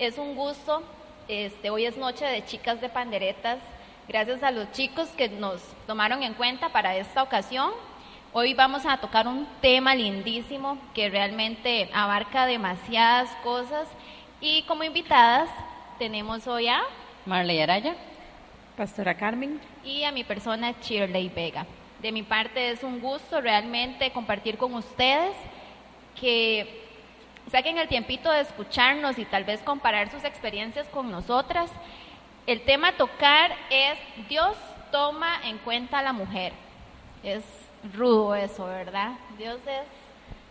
Es un gusto. Este, hoy es noche de chicas de panderetas. Gracias a los chicos que nos tomaron en cuenta para esta ocasión. Hoy vamos a tocar un tema lindísimo que realmente abarca demasiadas cosas y como invitadas tenemos hoy a Marley Araya, Pastora Carmen y a mi persona Shirley Vega. De mi parte es un gusto realmente compartir con ustedes que saquen el tiempito de escucharnos y tal vez comparar sus experiencias con nosotras. El tema a tocar es Dios toma en cuenta a la mujer. Es rudo eso, ¿verdad? Dios es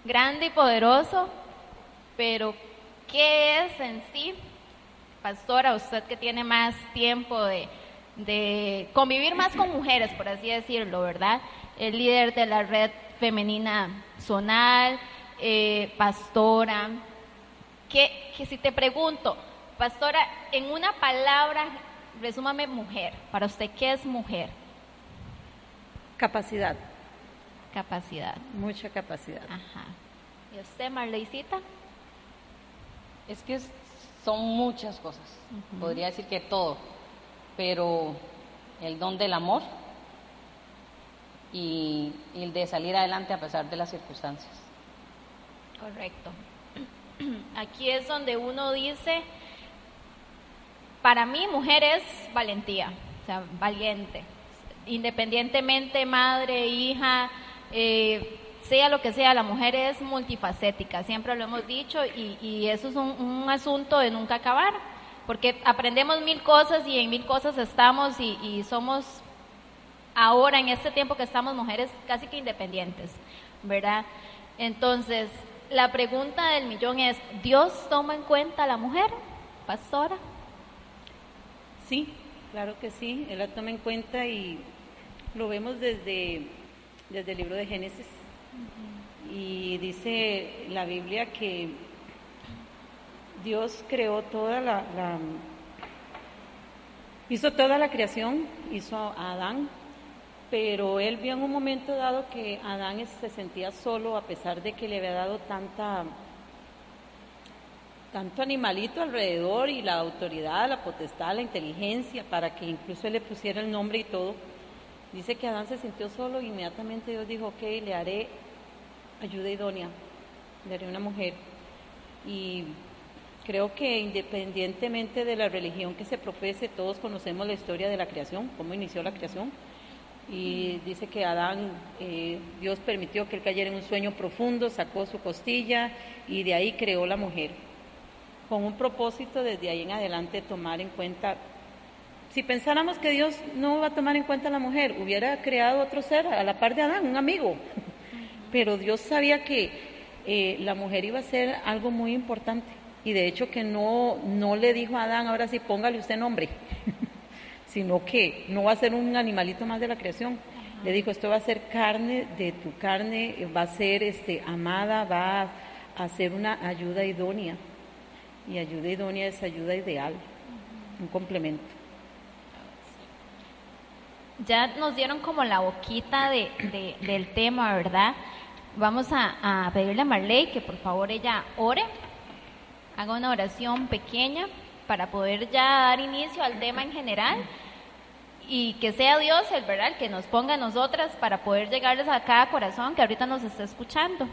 grande y poderoso, pero ¿qué es en sí? Pastora, usted que tiene más tiempo de, de convivir más con mujeres, por así decirlo, ¿verdad? El líder de la red femenina zonal, eh, pastora, que, que si te pregunto, pastora, en una palabra, resúmame mujer, para usted, ¿qué es mujer? Capacidad, Capacidad. mucha capacidad. Ajá. ¿Y usted, Marleycita? es que es- son muchas cosas, podría decir que todo, pero el don del amor y, y el de salir adelante a pesar de las circunstancias. Correcto. Aquí es donde uno dice, para mí mujer es valentía, o sea, valiente, independientemente madre, hija, eh, sea lo que sea, la mujer es multifacética, siempre lo hemos dicho y, eso es un, un asunto de nunca acabar, porque aprendemos mil cosas y en mil cosas estamos y, y somos ahora en este tiempo que estamos mujeres casi que independientes, ¿verdad? Entonces, la pregunta del millón es, ¿Dios toma en cuenta a la mujer, pastora? Sí, claro que sí, Él la toma en cuenta y lo vemos desde, desde el libro de Génesis. Y dice la Biblia que Dios creó toda la, la- hizo toda la creación, hizo a Adán, pero él vio en un momento dado que Adán es- se sentía solo a pesar de que le había dado tanta tanto animalito alrededor y la autoridad, la potestad, la inteligencia, para que incluso él le pusiera el nombre y todo. Dice que Adán se sintió solo, inmediatamente Dios dijo, ok, le haré ayuda idónea, le haré una mujer. Y creo que independientemente de la religión que se profese, todos conocemos la historia de la creación, cómo inició la creación. Y dice que Adán, eh, Dios permitió que él cayera en un sueño profundo, sacó su costilla y de ahí creó la mujer con un propósito desde ahí en adelante tomar en cuenta, si pensáramos que Dios no va a tomar en cuenta a la mujer, hubiera creado otro ser a la par de Adán, un amigo, pero Dios sabía que eh, la mujer iba a ser algo muy importante y de hecho que no, no le dijo a Adán, ahora sí póngale usted nombre, sino que no va a ser un animalito más de la creación. Le dijo, esto va a ser carne de tu carne, va a ser este, amada, va a ser una ayuda idónea. Y ayuda idónea es ayuda ideal, un complemento. Ya nos dieron como la boquita de, de- del tema, ¿verdad? Vamos a pedirle a Marley que por favor ella ore, haga una oración pequeña para poder ya dar inicio al tema en general y que sea Dios el verdad que nos ponga a nosotras para poder llegarles a cada corazón que ahorita nos está escuchando.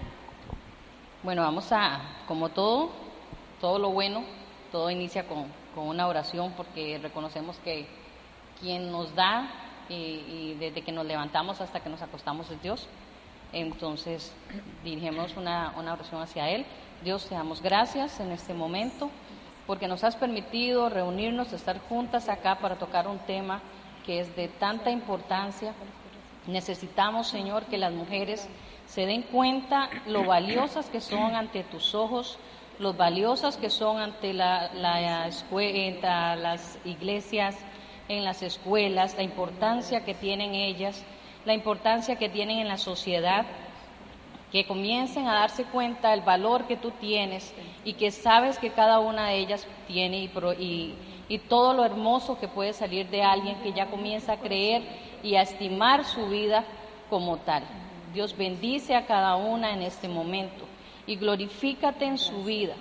Bueno, vamos a, como todo, todo lo bueno, todo inicia con, con una oración porque reconocemos que quien nos da y, y desde que nos levantamos hasta que nos acostamos es Dios. Entonces, dirigimos una, una oración hacia Él. Dios, te damos gracias en este momento porque nos has permitido reunirnos, estar juntas acá para tocar un tema que es de tanta importancia. Necesitamos, Señor, que las mujeres se den cuenta lo valiosas que son ante tus ojos, los valiosas que son ante las iglesias, en las escuelas, la importancia que tienen ellas, la importancia que tienen en la sociedad, que comiencen a darse cuenta del valor que tú tienes y que sabes que cada una de ellas tiene y, y, y todo lo hermoso que puede salir de alguien que ya comienza a creer y a estimar su vida como tal. Dios bendice a cada una en este momento y glorifícate en su vida,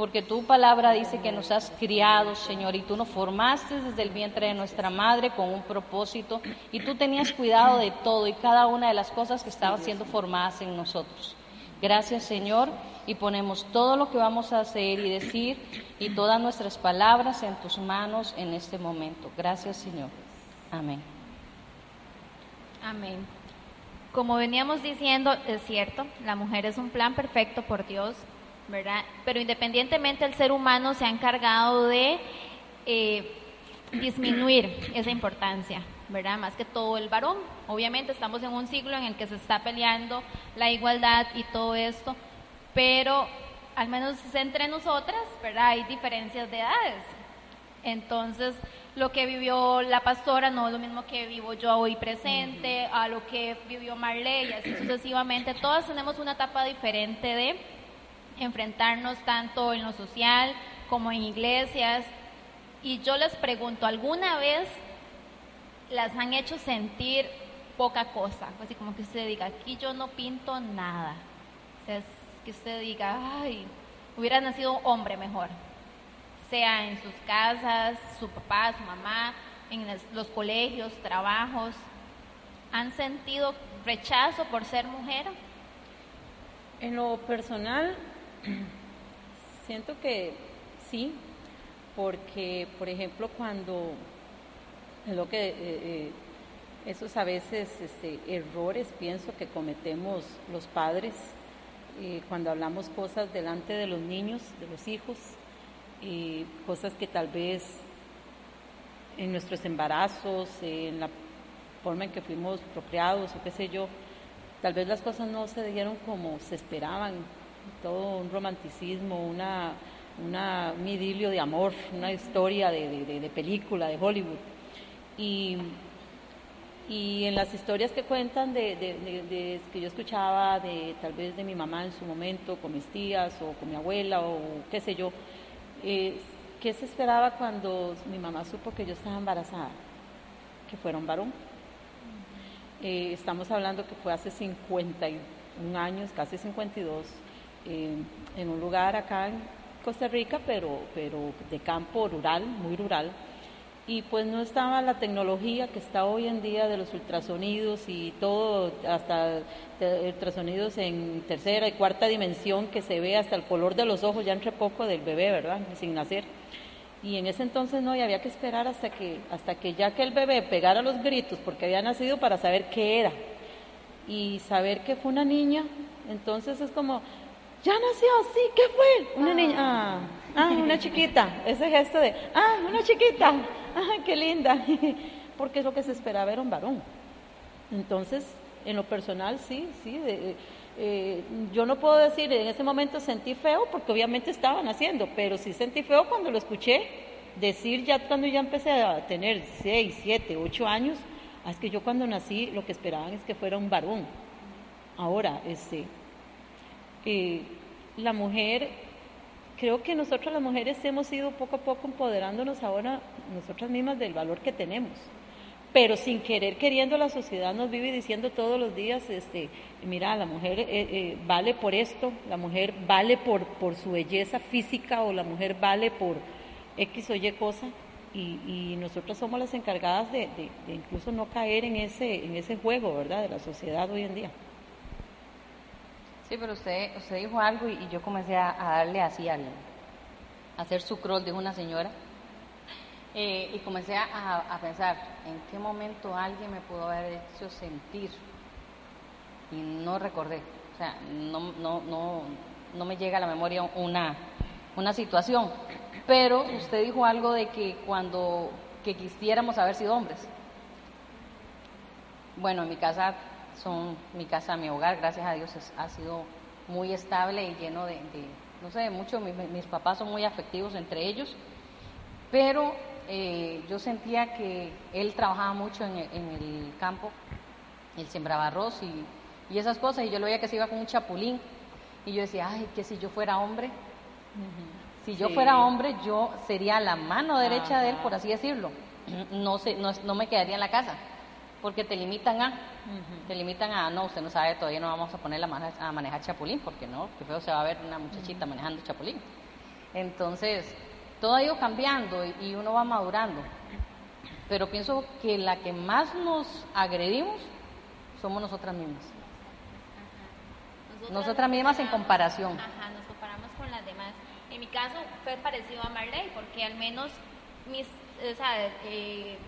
porque tu palabra dice que nos has criado, Señor, y tú nos formaste desde el vientre de nuestra madre con un propósito, y tú tenías cuidado de todo y cada una de las cosas que estaban siendo formadas en nosotros. Gracias, Señor, y ponemos todo lo que vamos a hacer y decir y todas nuestras palabras en tus manos en este momento. Gracias, Señor. Amén. Amén. Como veníamos diciendo, es cierto, la mujer es un plan perfecto por Dios, ¿verdad? Pero independientemente el ser humano se ha encargado de eh, disminuir esa importancia, ¿verdad? Más que todo el varón. Obviamente estamos en un siglo en el que se está peleando la igualdad y todo esto, pero al menos entre nosotras, ¿verdad? Hay diferencias de edades. Entonces, lo que vivió la pastora no es lo mismo que vivo yo hoy presente, a lo que vivió Marley, y así sucesivamente. Todas tenemos una etapa diferente de enfrentarnos tanto en lo social como en iglesias. Y yo les pregunto, ¿alguna vez las han hecho sentir poca cosa? Así como que usted diga, aquí yo no pinto nada. O sea, que usted diga, ay, hubiera nacido hombre mejor sea en sus casas, su papá, su mamá, en los colegios, trabajos, han sentido rechazo por ser mujer? En lo personal, siento que sí, porque, por ejemplo, cuando lo que eh, eh, esos a veces este, errores pienso que cometemos los padres eh, cuando hablamos cosas delante de los niños, de los hijos, y cosas que tal vez en nuestros embarazos, en la forma en que fuimos procreados o qué sé yo, tal vez las cosas no se dieron como se esperaban, todo un romanticismo, una, una un idilio de amor, una historia de, de, película, de Hollywood. Y, y, en las historias que cuentan de, que yo escuchaba de tal vez de mi mamá en su momento, con mis tías o con mi abuela o qué sé yo, eh, ¿Qué se esperaba cuando mi mamá supo que yo estaba embarazada? Que fuera un varón. Eh, estamos hablando que fue hace 51 años, casi 52, eh, en un lugar acá en Costa Rica, pero, pero de campo rural, muy rural y pues no estaba la tecnología que está hoy en día de los ultrasonidos y todo, hasta ultrasonidos en tercera y cuarta dimensión que se ve hasta el color de los ojos ya entre poco del bebé, ¿verdad? Sin nacer. Y en ese entonces no, y había que esperar hasta que, hasta que ya que el bebé pegara los gritos porque había nacido para saber qué era. Y saber que fue una niña, entonces es como, ya nació, sí, ¿qué fue? Una niña, ah, ah, una chiquita, ese gesto de, ah, una chiquita, ah, qué linda, porque es lo que se esperaba, era un varón. Entonces, en lo personal, sí, sí, eh, yo no puedo decir en ese momento sentí feo, porque obviamente estaba naciendo, pero sí sentí feo cuando lo escuché decir ya cuando ya empecé a tener 6, 7, 8 años, ah, es que yo cuando nací lo que esperaban es que fuera un varón. Ahora, este, la mujer, creo que nosotros las mujeres hemos ido poco a poco empoderándonos ahora nosotras mismas del valor que tenemos. Pero sin querer, queriendo, la sociedad nos vive diciendo todos los días, este, mira, la mujer eh, eh, vale por esto, la mujer vale por, por su belleza física o la mujer vale por X o Y cosa. Y, y nosotras somos las encargadas de, de incluso no caer en ese, en ese juego, ¿verdad?, de la sociedad hoy en día. Sí, pero usted, usted dijo algo y, yo comencé a, darle así al a hacer su cross, dijo una señora, eh, y comencé a, pensar en qué momento alguien me pudo haber hecho sentir y no recordé, o sea, no, no, no, no me llega a la memoria una, una situación, pero usted dijo algo de que cuando que quisiéramos haber sido hombres. Bueno, en mi casa son mi casa, mi hogar, gracias a Dios ha sido muy estable y lleno de, no sé, mucho, mis papás son muy afectivos entre ellos, pero eh, yo sentía que él trabajaba mucho en el, campo, él sembraba arroz y, esas cosas, y yo lo veía que se iba con un chapulín, y yo decía, ay, que si yo fuera hombre, si yo fuera hombre, yo sería la mano derecha de él, por así decirlo, no, sé, no, no me quedaría en la casa porque te limitan a, te limitan a, no, usted no sabe, todavía no vamos a poner a manejar chapulín, porque no, que feo se va a ver una muchachita manejando chapulín. Entonces, todo ha ido cambiando y, y uno va madurando. Pero pienso que la que más nos agredimos somos nosotras mismas. Nosotras mismas en comparación. Ajá, nos comparamos con las demás. En mi caso fue parecido a Marley, porque al menos mis, o sea, eh,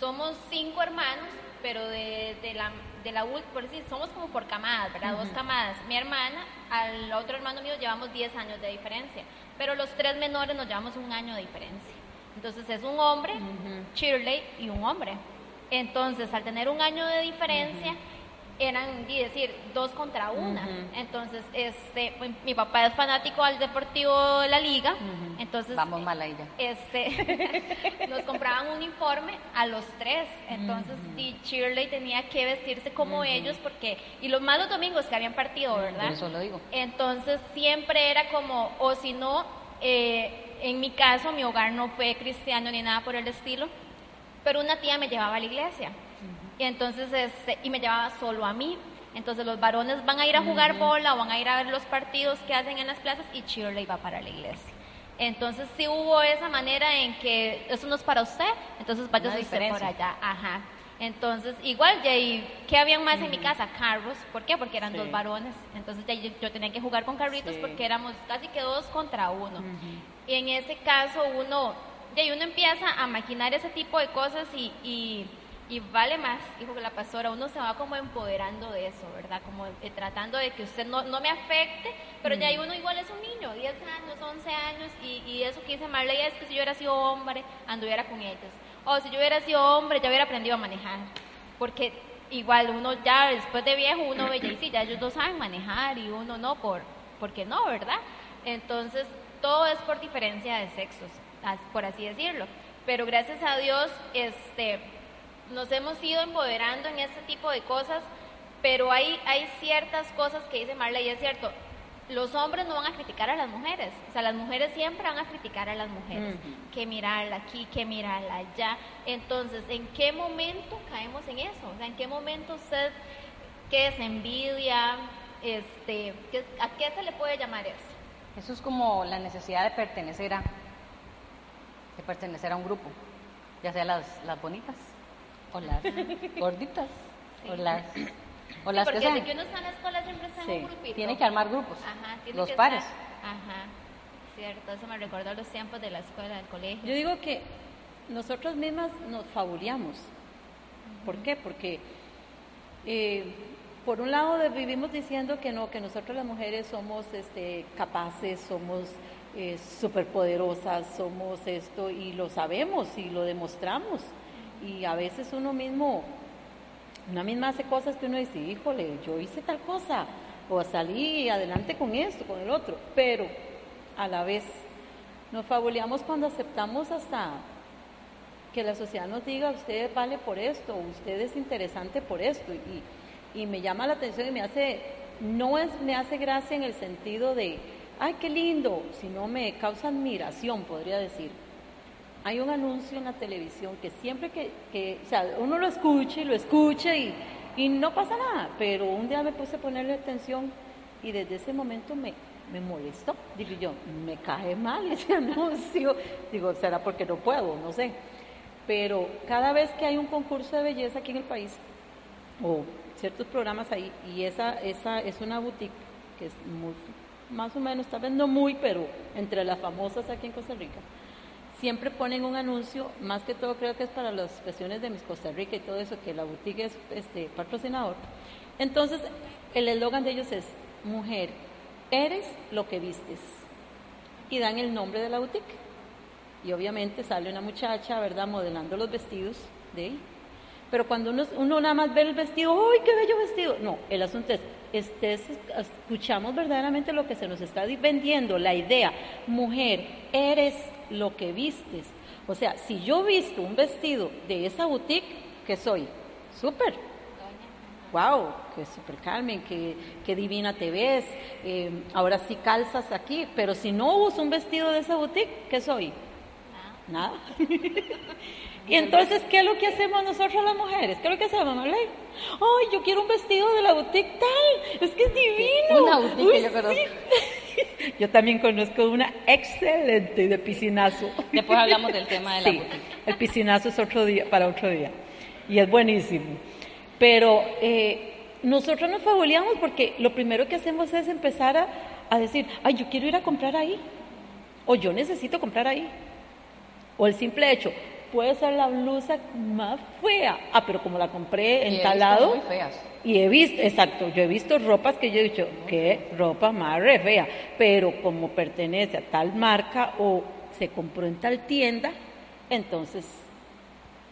somos cinco hermanos, pero de, de la, de la ult- por decir, somos como por camadas, ¿verdad? Dos camadas. Mi hermana, al otro hermano mío llevamos 10 años de diferencia, pero los tres menores nos llevamos un año de diferencia. Entonces es un hombre, Shirley, y un hombre. Entonces, al tener un año de diferencia, eran, di decir, dos contra una. Entonces, este, pues, mi papá es fanático al Deportivo de la Liga, entonces Vamos mal ahí ya. este, nos compraban un uniforme a los tres. Entonces, sí, Shirley tenía que vestirse como ellos porque, y los malos domingos que habían partido, ¿verdad? Eso lo digo. Entonces, siempre era como, o si no, eh, en mi caso, mi hogar no fue cristiano ni nada por el estilo, pero una tía me llevaba a la iglesia. Y entonces, este, y me llevaba solo a mí. Entonces los varones van a ir a jugar bola o van a ir a ver los partidos que hacen en las plazas y Shirley va para la iglesia. Entonces sí hubo esa manera en que eso no es para usted, entonces vaya usted por allá. Ajá. Entonces, igual, ya, ¿y ¿qué habían más en mi casa? Carros. ¿Por qué? Porque eran Sí. dos varones. Entonces ya yo, yo tenía que jugar con carritos Sí. porque éramos casi que dos contra uno. Y en ese caso uno, ya, y uno empieza a maquinar ese tipo de cosas y, y, y vale más, dijo que la pastora, uno se va como empoderando de eso, ¿verdad? Como eh, tratando de que usted no, no me afecte, pero ya ahí uno igual es un niño, 10 años, 11 años, y, y eso que dice Marley es que si yo hubiera sido hombre, anduviera con ellos. O si yo hubiera sido hombre, ya hubiera aprendido a manejar. Porque igual uno ya después de viejo, uno ve, y sí, ya ellos dos saben manejar y uno no, por, porque no, ¿verdad? Entonces, todo es por diferencia de sexos, por así decirlo. Pero gracias a Dios, este, nos hemos ido empoderando en este tipo de cosas, pero hay, hay ciertas cosas que dice Marley, y es cierto, los hombres no van a criticar a las mujeres, o sea, las mujeres siempre van a criticar a las mujeres, Ujú. que mirarla aquí, que mirarla allá. Entonces, ¿en qué momento caemos en eso? O sea, ¿en qué momento usted, qué es envidia? Este, ¿qué- ¿A qué se le puede llamar eso? Eso es como la necesidad de pertenecer a, de pertenecer a un grupo, ya sea las, las bonitas, o las gorditas, o las, o Sí, las que porque sean. desde que uno está en la escuela siempre está en Sí, un grupito. Tiene que armar grupos, Ajá, tiene los que pares. estar- Ajá, cierto, eso me recordó los tiempos de la escuela, del colegio. Yo digo que nosotras mismas nos fabuleamos. ¿Por qué? Porque eh, por un lado vivimos diciendo que no, que nosotros las mujeres somos este, capaces, somos eh, superpoderosas, somos esto y lo sabemos y lo demostramos. Y a veces uno mismo, una misma hace cosas que uno dice, híjole, yo hice tal cosa, o salí adelante con esto, con el otro, pero a la vez nos fabuleamos cuando aceptamos hasta que la sociedad nos diga, usted vale por esto, usted es interesante por esto, y, y me llama la atención y me hace, no es, me hace gracia en el sentido de, ay, qué lindo, sino me causa admiración, podría decir. Hay un anuncio en la televisión que siempre que, o sea, uno lo escucha y lo escucha y, no pasa nada, pero un día me puse a ponerle atención y desde ese momento me, me molestó. Digo yo, me cae mal ese anuncio. Digo, será porque no puedo, no sé. Pero cada vez que hay un concurso de belleza aquí en el país, o ciertos programas ahí, y esa, esa es una boutique que es muy, más o menos, tal vez no muy, pero entre las famosas aquí en Costa Rica, siempre ponen un anuncio, más que todo creo que es para las cuestiones de Miss Costa Rica y todo eso, que la boutique es este, patrocinador. Entonces, el eslogan de ellos es, mujer, eres lo que vistes. Y dan el nombre de la boutique. Y obviamente sale una muchacha, ¿verdad?, modelando los vestidos de ahí. Pero cuando uno, uno nada más ve el vestido, ¡ay, qué bello vestido! No, el asunto es, este, es- escuchamos verdaderamente lo que se nos está di- vendiendo, la idea, mujer, eres lo que vistes. O sea, si yo visto un vestido de esa boutique, ¿qué soy? Súper. Wow, qué super Carmen, qué, qué divina te ves. eh, ahora sí calzas aquí, pero si no uso un vestido de esa boutique, ¿qué soy? Nada. y entonces, ¿qué es lo que hacemos nosotros las mujeres? ¿Qué es lo que hacemos, Marley? Ay, yo quiero un vestido de la boutique tal, es que es divino. Una boutique Uy, yo conozco. sí. Yo también conozco una excelente de piscinazo. Después hablamos del tema de la Sí, el piscinazo es otro día, para otro día. Y es buenísimo. Pero eh, nosotros nos fabuleamos porque lo primero que hacemos es empezar a, a decir, ay, yo quiero ir a comprar ahí. O yo necesito comprar ahí. O el simple hecho, puede ser la blusa más fea. Ah, pero como la compré en tal lado. muy feas. Y he visto, exacto, yo he visto ropas que yo he dicho, qué ropa más re fea, pero como pertenece a tal marca o se compró en tal tienda, entonces,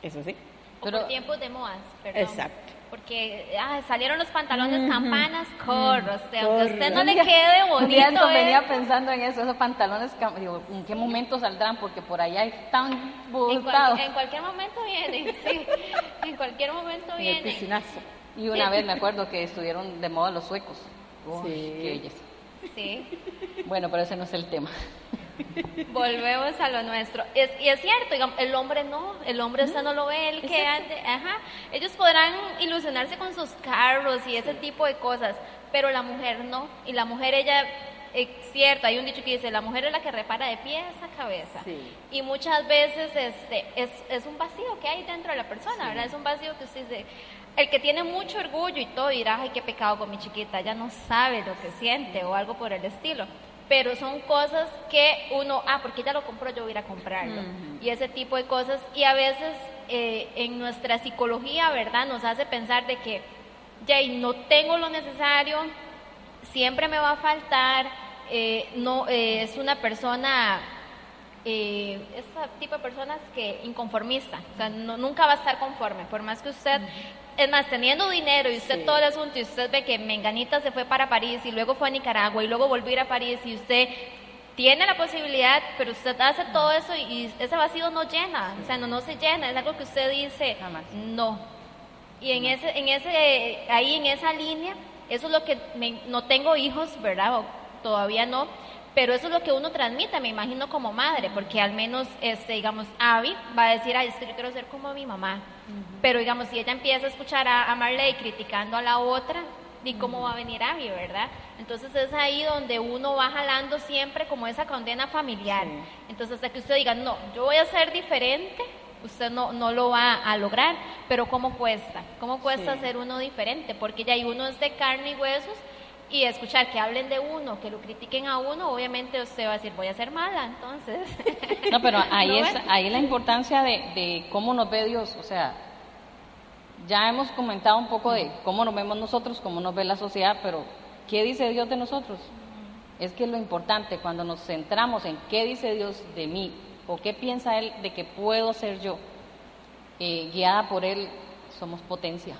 eso sí, O Pero- por tiempos de modas, perdón. Exacto. Porque ah, salieron los pantalones campanas, corro. O sea, aunque a usted no le quede un día bonito. venía ¿eh? pensando en eso, esos pantalones, digo, ¿en qué momento saldrán? Porque por allá están En, cual- botados. en cualquier momento vienen, sí. En cualquier momento en el vienen. piscinazo. Y una vez me acuerdo que estuvieron de moda los suecos. Uy, Sí. qué belleza. Sí. Bueno, pero ese no es el tema. Volvemos a lo nuestro. Es, y es cierto, digamos, el hombre no, el hombre usted no lo ve, el que ande, ajá. Ellos podrán ilusionarse con sus carros y ese tipo de cosas, pero la mujer no. Y la mujer, ella, es cierto, hay un dicho que dice, la mujer es la que repara de pies a cabeza. Sí. Y muchas veces este, es, es un vacío que hay dentro de la persona, ¿verdad? Es un vacío que usted dice, el que tiene mucho orgullo y todo dirá, ay, qué pecado con mi chiquita, ella no sabe lo que siente o algo por el estilo. Pero son cosas que uno, ah, porque ella lo compró, yo voy a ir a comprarlo. Y ese tipo de cosas. Y a veces eh, en nuestra psicología, ¿verdad? Nos hace pensar de que, ya, y no tengo lo necesario, siempre me va a faltar, eh, no, eh, es una persona, eh, ese tipo de personas que inconformista, o sea, no- nunca va a estar conforme, por más que usted, es más, teniendo dinero y usted Sí. todo el asunto y usted ve que Menganita se fue para París y luego fue a Nicaragua y luego volvió a ir a París y usted tiene la posibilidad, pero usted hace todo eso y, y ese vacío no llena, o sea, no, no se llena, es algo que usted dice, Jamás. no, y en ese, en ese, ahí en esa línea, eso es lo que me- no tengo hijos, ¿verdad? O todavía no, pero eso es lo que uno transmite, me imagino como madre, porque al menos, este, digamos, Abby va a decir, ay, es que yo quiero ser como mi mamá. Pero digamos, si ella empieza a escuchar a, a Marley criticando a la otra, ¿y cómo va a venir Abby, verdad? Entonces es ahí donde uno va jalando siempre como esa condena familiar. Sí. Entonces hasta que usted diga, no, yo voy a ser diferente, usted no, no lo va a lograr, pero ¿cómo cuesta? ¿Cómo cuesta Sí. ser uno diferente? Porque ya hay uno es de carne y huesos y escuchar que hablen de uno, que lo critiquen a uno, obviamente usted va a decir, voy a ser mala, entonces. No, pero ahí ¿No es ahí la importancia de, de cómo nos ve Dios, o sea, ya hemos comentado un poco de cómo nos vemos nosotros, cómo nos ve la sociedad, pero ¿qué dice Dios de nosotros? Es que lo importante cuando nos centramos en qué dice Dios de mí o qué piensa Él de que puedo ser yo, eh, guiada por Él, somos potencia,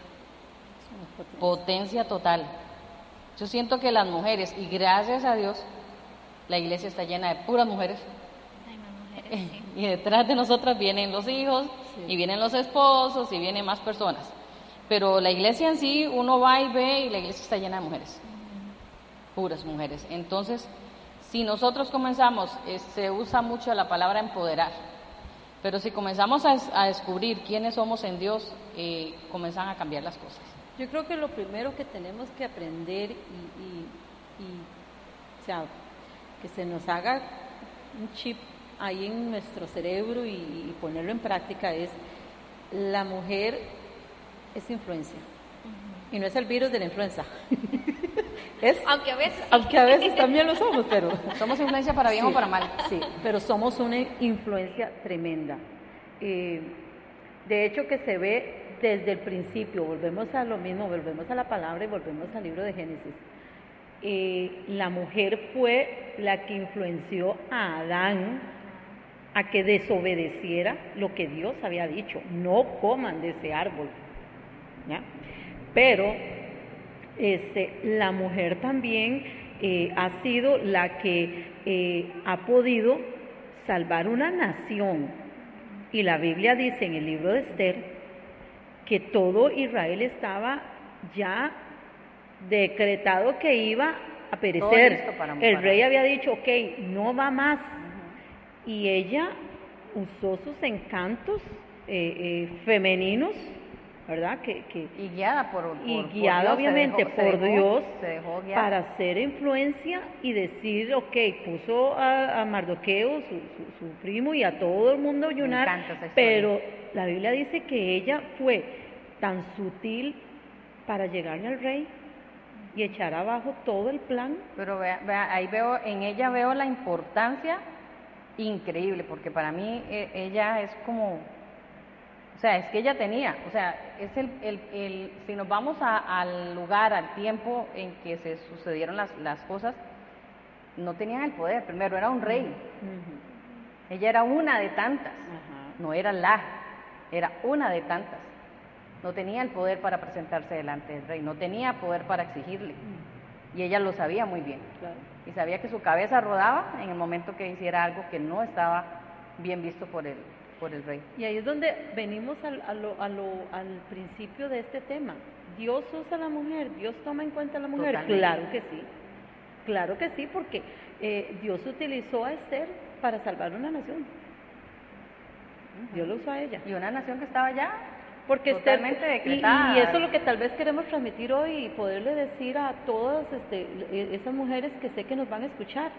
potencia total. Yo siento que las mujeres, y gracias a Dios, la iglesia está llena de puras mujeres, Ay, más mujeres, sí. y detrás de nosotras vienen los hijos, Sí. y vienen los esposos, y vienen más personas. Pero la iglesia en sí, uno va y ve, y la iglesia está llena de mujeres. Puras mujeres. Entonces, si nosotros comenzamos, eh, se usa mucho la palabra empoderar, pero si comenzamos a, a descubrir quiénes somos en Dios, eh, comienzan a cambiar las cosas. Yo creo que lo primero que tenemos que aprender y, y- y, o sea, que se nos haga un chip ahí en nuestro cerebro y, y ponerlo en práctica es la mujer es influencia y no es el virus de la influenza. es, Aunque a veces... aunque a veces también lo somos, pero Somos influencia para bien Sí, o para mal. Sí, pero somos una influencia tremenda. Eh, de hecho, que se ve desde el principio, volvemos a lo mismo, volvemos a la palabra y volvemos al libro de Génesis. Eh, la mujer fue la que influenció a Adán a que desobedeciera lo que Dios había dicho, no coman de ese árbol. Pero este, la mujer también eh, ha sido la que eh, ha podido salvar una nación. Y la Biblia dice en el libro de Esther que todo Israel estaba ya decretado que iba a perecer. el rey había dicho, ok, no va más. Y ella usó sus encantos eh, eh, femeninos ¿verdad? Que, que, Y guiada por, y por- por guiada Dios, obviamente dejó- por Dios dejó para hacer influencia y decir, ok, puso a, a Mardoqueo, su, su- su primo, y a todo el mundo a ayunar, pero la Biblia dice que ella fue tan sutil para llegarle al rey y echar abajo todo el plan. Pero vea, vea, ahí veo, en ella veo la importancia increíble, porque para mí eh, ella es como, o sea, es que ella tenía, o sea, es el, el, el- si nos vamos a- al lugar, al tiempo en que se sucedieron las, las cosas, no tenían el poder, primero era un rey, ella era una de tantas, no era la, era una de tantas. No tenía el poder para presentarse delante del rey, no tenía poder para exigirle. Y ella lo sabía muy bien. Claro. Y sabía que su cabeza rodaba en el momento que hiciera algo que no estaba bien visto por el, por el rey. Y ahí es donde venimos al, a lo- a lo- al principio de este tema. Dios usa a la mujer, Dios toma en cuenta a la mujer. Totalmente. Claro que sí, claro que sí, porque eh, Dios utilizó a Esther para salvar una nación. Dios lo usó a ella. Y una nación que estaba ya Porque Esther- Totalmente y- decretada. Y, eso es lo que tal vez queremos transmitir hoy y poderle decir a todas este, e- esas mujeres que sé que nos van a escuchar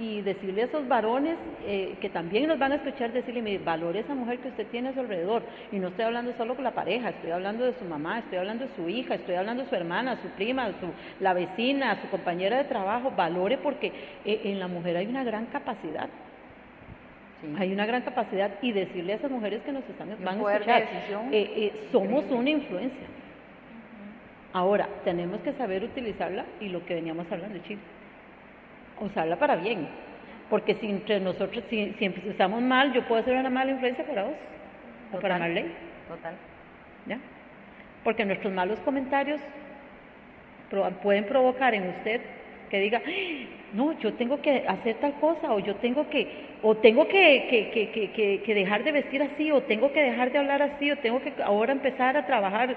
y decirle a esos varones eh, que también nos van a escuchar, decirle, mire, valore esa mujer que usted tiene a su alrededor. Y no estoy hablando solo con la pareja, estoy hablando de su mamá, estoy hablando de su hija, estoy hablando de su hermana, su prima, su, la vecina, su compañera de trabajo. Valore porque eh, en la mujer hay una gran capacidad. Sí. Hay una gran capacidad y decirle a esas mujeres que nos están van a escuchar, eh, eh, somos una influencia. Ahora, tenemos que saber utilizarla y lo que veníamos hablando, chicos, usarla para bien. Porque si entre nosotros, si, si empezamos mal, yo puedo ser una mala influencia para vos o para. Marley, Total. ¿ya? Porque nuestros malos comentarios pueden provocar en usted que diga, "Ay, no, yo tengo que hacer tal cosa, o yo tengo que, o tengo que, que, que, que, dejar de vestir así, o tengo que dejar de hablar así, o tengo que ahora empezar a trabajar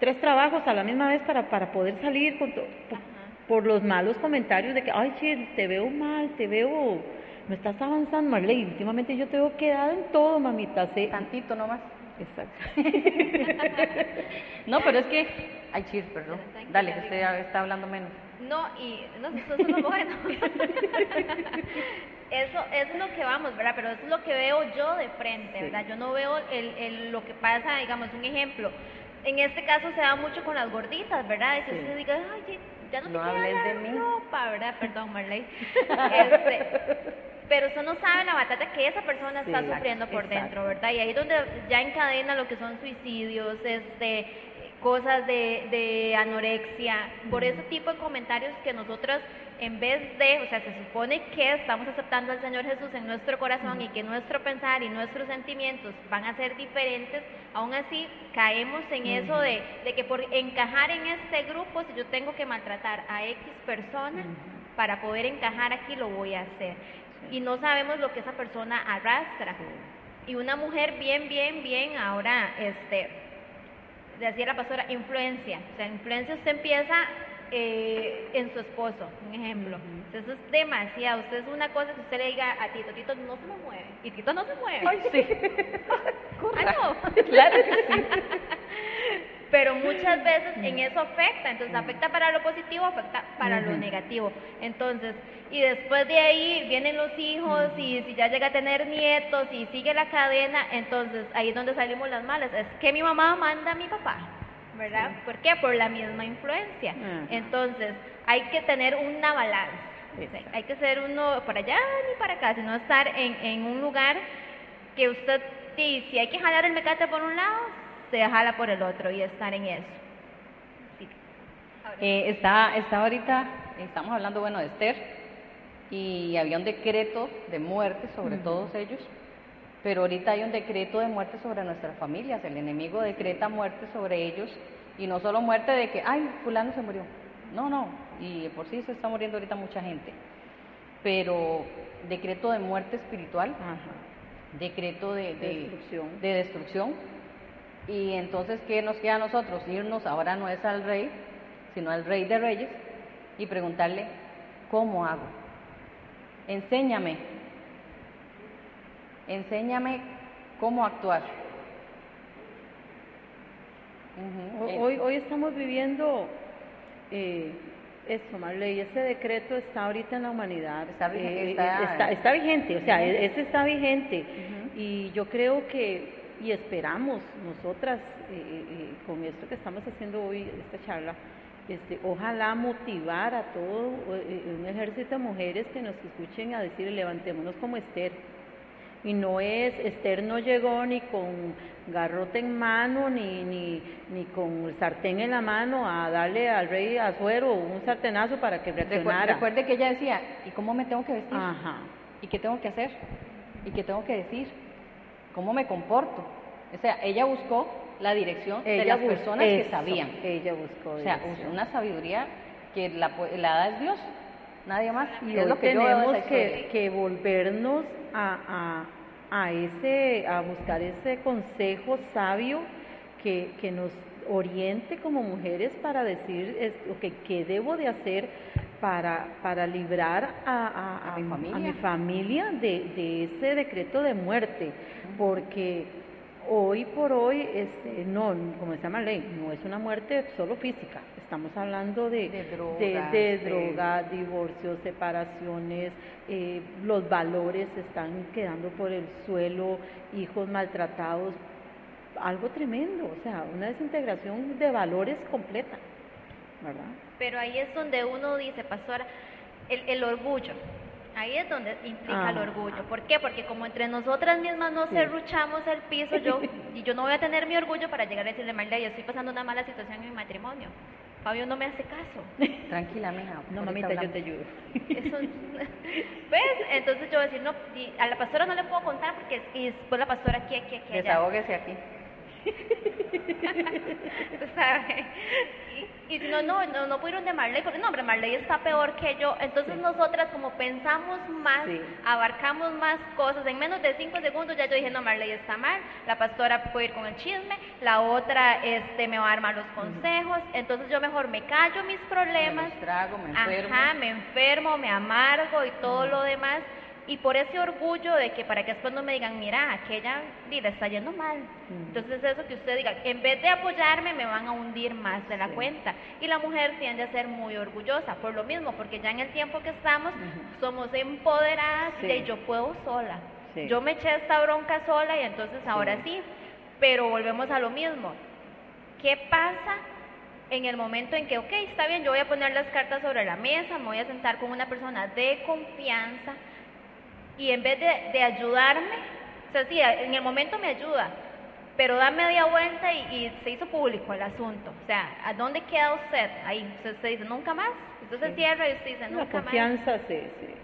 tres trabajos a la misma vez para, para poder salir con to- por, los malos comentarios de que, ay, che, te veo mal, te veo, no estás avanzando, Marley, últimamente yo te veo quedada en todo, mamita, sé. Tantito nomás. Exacto. No, pero es que, ay, chis, perdón. Dale, que usted ya está hablando menos. No, y no, eso es lo bueno. eso, eso es lo que vamos, ¿verdad? Pero eso es lo que veo yo de frente, Sí. ¿verdad? Yo no veo el, el- lo que pasa, digamos, un ejemplo. En este caso se da mucho con las gorditas, ¿verdad? Y que Sí. usted diga, ay, ya no te No queda hables de mí. ropa, ¿verdad? Perdón, Marley. Este, pero usted no sabe la batalla que esa persona está Sí, sufriendo por exacto. dentro, ¿verdad? Y ahí es donde ya encadena lo que son suicidios, este, cosas de, de anorexia, por ese tipo de comentarios que nosotros en vez de, o sea, se supone que estamos aceptando al Señor Jesús en nuestro corazón y que nuestro pensar y nuestros sentimientos van a ser diferentes, aún así caemos en eso de, de que por encajar en este grupo, si yo tengo que maltratar a X persona, para poder encajar aquí lo voy a hacer. Y no sabemos lo que esa persona arrastra. Y una mujer bien, bien, bien, ahora, este, decía la pastora, influencia. O sea, influencia usted empieza eh, en su esposo, un ejemplo. Eso es demasiado. Usted es una cosa que usted le diga a Tito, Tito no se me mueve. Y Tito no se mueve. Ay, sí. Ah, no. Claro que sí. Pero muchas veces en eso afecta, entonces afecta para lo positivo, afecta para lo negativo. Entonces, y después de ahí vienen los hijos y si ya llega a tener nietos y sigue la cadena, entonces ahí es donde salimos las malas. Es que mi mamá manda a mi papá, ¿verdad? ¿Por qué? Por la misma influencia. Ajá. Entonces, hay que tener una balanza. Exacto. Hay que ser uno para allá ni para acá, sino estar en, en un lugar que usted, sí, si hay que jalar el mecate por un lado, se jala por el otro y estar en eso. Sí. Eh, está, está ahorita, estamos hablando, bueno, de Esther, y había un decreto de muerte sobre todos ellos, pero ahorita hay un decreto de muerte sobre nuestras familias. El enemigo decreta muerte sobre ellos, y no solo muerte de que, ay, fulano se murió. No, no, y por sí se está muriendo ahorita mucha gente, pero decreto de muerte espiritual, Ajá. decreto de, de- Destrucción. de destrucción. Y entonces, ¿qué nos queda a nosotros? Irnos ahora no es al rey, sino al rey de reyes y preguntarle, ¿cómo hago? Enséñame, enséñame cómo actuar. Eh, Hoy, hoy estamos viviendo eh, esto, Marley, ese decreto está ahorita en la humanidad. Está vige- Eh, está- está, está vigente, o sea, ese está vigente. Y yo creo que, y esperamos nosotras, eh, eh, eh, con esto que estamos haciendo hoy, esta charla, este, ojalá motivar a todo eh, un ejército de mujeres que nos escuchen a decir levantémonos como Esther. Y no es, Esther no llegó ni con garrote en mano, ni, ni, ni con el sartén en la mano a darle al rey Azuero un sartenazo para que reaccionara. recuerde que ella decía, ¿y cómo me tengo que vestir? Ajá. ¿Y qué tengo que hacer? ¿Y qué tengo que decir? ¿Cómo me comporto? O sea, ella buscó la dirección de las personas que sabían. Ella buscó O sea, una sabiduría que la, la da es Dios, nadie más. Y es lo que tenemos que, que volvernos a, a, ese, a buscar ese consejo sabio que, que nos oriente como mujeres para decir es, qué debo de hacer para, para librar a, a- A mi familia. a mi familia de, de ese decreto de muerte, porque hoy por hoy, este, no, como se llama ley, no es una muerte solo física, estamos hablando de, De de, drogas, de de- droga, divorcios, separaciones, eh, los valores están quedando por el suelo, hijos maltratados, algo tremendo, o sea, una desintegración de valores completa, ¿verdad? Pero ahí es donde uno dice, pastora, el, el orgullo. Ahí es donde implica el Ajá. orgullo. ¿Por qué? Porque como entre nosotras mismas no Sí. serruchamos el piso, yo, y yo no voy a tener mi orgullo para llegar a decirle, Marla, yo estoy pasando una mala situación en mi matrimonio. Fabio no me hace caso. Tranquila, mija. No, mamita, yo te ayudo. Eso, ¿Ves? Entonces yo voy a decir, no, a la pastora no le puedo contar porque y después la pastora aquí, aquí, aquí, allá. Desahógese aquí. Tú sabes. Y, no, no, no, no pudieron de Marley, porque no, hombre, Marley está peor que yo. Entonces Sí. nosotras como pensamos más, Sí. abarcamos más cosas, en menos de cinco segundos ya yo dije, no, Marley está mal, la pastora puede ir con el chisme, la otra este, me va a dar malos consejos, entonces yo mejor me callo mis problemas, Me trago, me enfermo. Ajá, me enfermo, me amargo y todo lo demás. Y por ese orgullo de que para que después no me digan, mira, aquella di, le está yendo mal. Mm. Entonces eso que usted diga, en vez de apoyarme me van a hundir más de la Sí. cuenta. Y la mujer tiende a ser muy orgullosa por lo mismo, porque ya en el tiempo que estamos somos empoderadas Sí. de yo puedo sola. Sí. Yo me eché esta bronca sola y entonces ahora Sí. sí. Pero volvemos a lo mismo. ¿Qué pasa en el momento en que, ok, está bien, yo voy a poner las cartas sobre la mesa, me voy a sentar con una persona de confianza y en vez de, de ayudarme, o sea, sí, en el momento me ayuda, pero da media vuelta y, y se hizo público el asunto. O sea, ¿a dónde queda usted? Ahí usted, usted dice, nunca más. Entonces Sí. cierra y usted dice, La nunca más. confianza se, se,